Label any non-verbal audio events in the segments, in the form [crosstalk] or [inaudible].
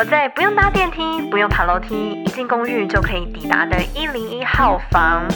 我在不用搭电梯、不用爬楼梯，一进公寓就可以抵达的一零一号房。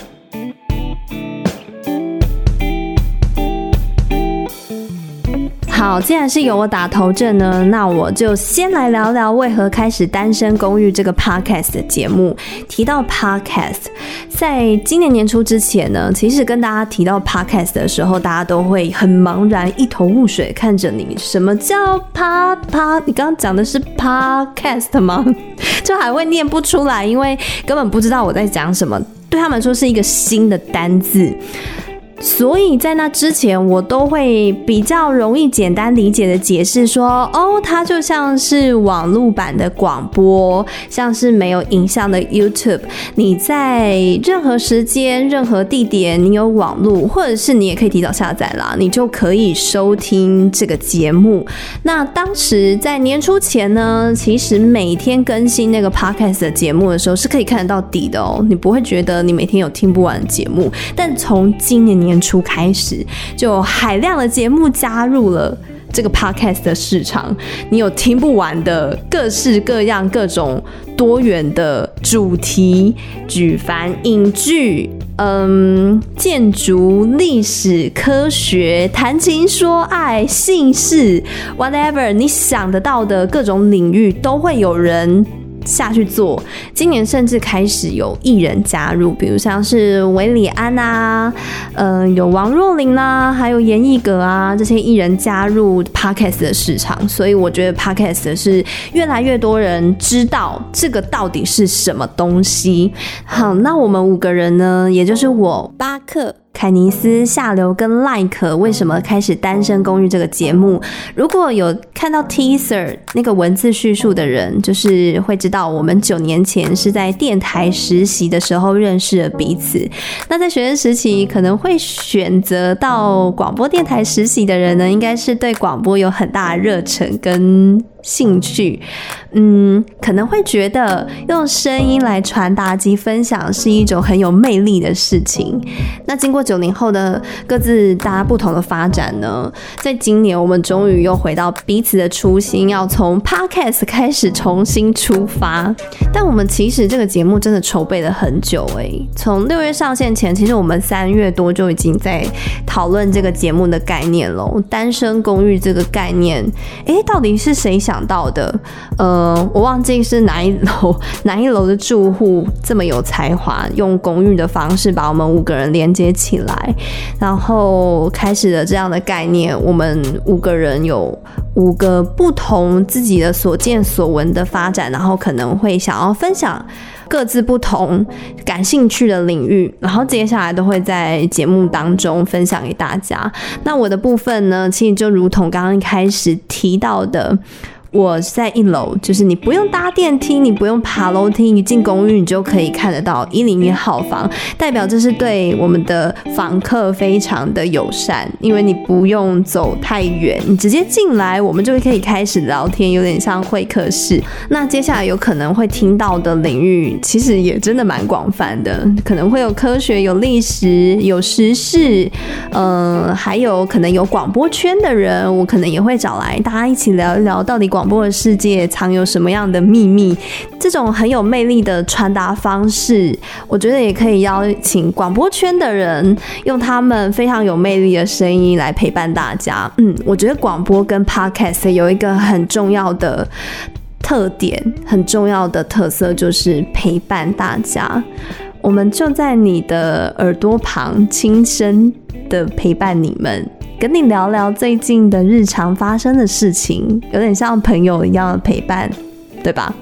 好，既然是由我打头阵呢，那我就先来聊聊为何开始单身公寓这个 podcast 的节目。提到 podcast，在今年年初之前呢，其实跟大家提到 podcast 的时候，大家都会很茫然、一头雾水，看着你，什么叫 pa pa？你刚刚讲的是 podcast 吗？[laughs] 就还会念不出来，因为根本不知道我在讲什么，对他们说是一个新的单字。所以在那之前，我都会比较容易简单理解的解释说，哦，它就像是网络版的广播，像是没有影像的 YouTube。你在任何时间、任何地点，你有网络，或者是你也可以提早下载啦，你就可以收听这个节目。那当时在年初前呢，其实每天更新那个 Podcast 的节目的时候，是可以看得到底的哦，你不会觉得你每天有听不完的节目。但从今年年年初开始，就海量的节目加入了这个 podcast 的市场。你有听不完的各式各样、各种多元的主题，举凡影剧、嗯、建筑、历史、科学、谈情说爱、姓氏，whatever 你想得到的各种领域，都会有人。下去做，今年甚至开始有艺人加入，比如像是韦礼安啊，呃，有王若琳啦，还有严艺格啊，这些艺人加入 Podcast 的市场，所以我觉得 Podcast 是越来越多人知道这个到底是什么东西。好，那我们五个人呢，也就是我巴克。凯尼斯、夏流跟赖可为什么开始单身公寓这个节目？如果有看到 teaser 那个文字叙述的人，就是会知道我们九年前是在电台实习的时候认识了彼此。那在学生时期可能会选择到广播电台实习的人呢，应该是对广播有很大的热忱跟兴趣，嗯，可能会觉得用声音来传达及分享是一种很有魅力的事情。那经过九零后的各自大家不同的发展呢，在今年我们终于又回到彼此的初心，要从 Podcast 开始重新出发。但我们其实这个节目真的筹备了很久诶、从六月上线前，其实我们三月多就已经在讨论这个节目的概念了。单身公寓这个概念，诶、到底是谁想想到的，呃，我忘记是哪一楼 [laughs] 哪一楼的住户这么有才华，用公寓的方式把我们五个人连接起来，然后开始了这样的概念。我们五个人有五个不同自己的所见所闻的发展，然后可能会想要分享各自不同感兴趣的领域，然后接下来都会在节目当中分享给大家。那我的部分呢，其实就如同刚刚一开始提到的。我在一楼，就是你不用搭电梯，你不用爬楼梯，你进公寓你就可以看得到一零一号房，代表这是对我们的房客非常的友善，因为你不用走太远，你直接进来，我们就可以开始聊天，有点像会客室。那接下来有可能会听到的领域，其实也真的蛮广泛的，可能会有科学、有历史、有时事，嗯、还有可能有广播圈的人，我可能也会找来大家一起聊一聊，到底广广播的世界藏有什么样的秘密？这种很有魅力的传达方式，我觉得也可以邀请广播圈的人用他们非常有魅力的声音来陪伴大家。嗯，我觉得广播跟 Podcast 有一个很重要的特点，很重要的特色就是陪伴大家。我们就在你的耳朵旁，轻声的陪伴你们。跟你聊聊最近的日常发生的事情，有点像朋友一样的陪伴，对吧？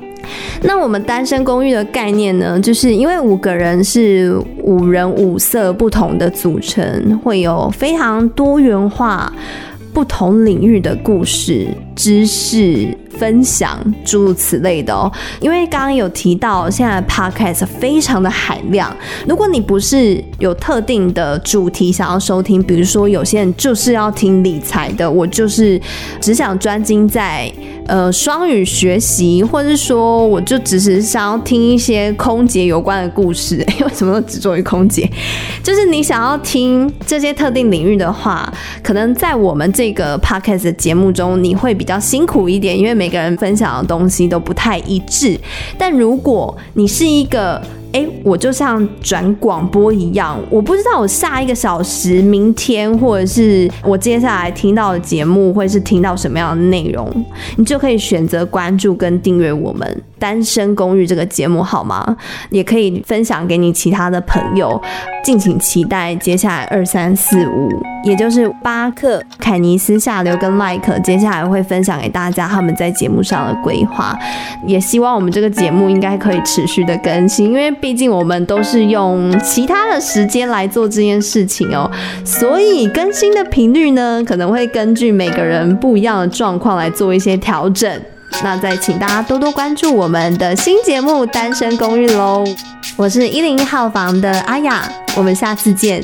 那我们单身公寓的概念呢，就是因为五个人是五人五色不同的组成，会有非常多元化、不同领域的故事、知识。分享诸如此类的哦。因为刚刚有提到，现在 podcast 非常的海量。如果你不是有特定的主题想要收听，比如说有些人就是要听理财的，我就是只想专精在呃双语学习，或者是说我就只是想要听一些空姐有关的故事，因为什么都只做于空姐？就是你想要听这些特定领域的话，可能在我们这个 podcast 的节目中，你会比较辛苦一点，因为每个人分享的东西都不太一致。但如果你是一个哎，我就像转广播一样，我不知道我下一个小时、明天或者是我接下来听到的节目会是听到什么样的内容，你就可以选择关注跟订阅我们。单身公寓这个节目好吗？也可以分享给你其他的朋友，敬请期待接下来二三四五，也就是巴克、凯尼斯、下流跟赖可，接下来会分享给大家他们在节目上的规划。也希望我们这个节目应该可以持续的更新，因为毕竟我们都是用其他的时间来做这件事情哦，所以更新的频率呢，可能会根据每个人不一样的状况来做一些调整。那再请大家多多关注我们的新节目《单身公寓》喽！我是一零一号房的阿雅，我们下次见。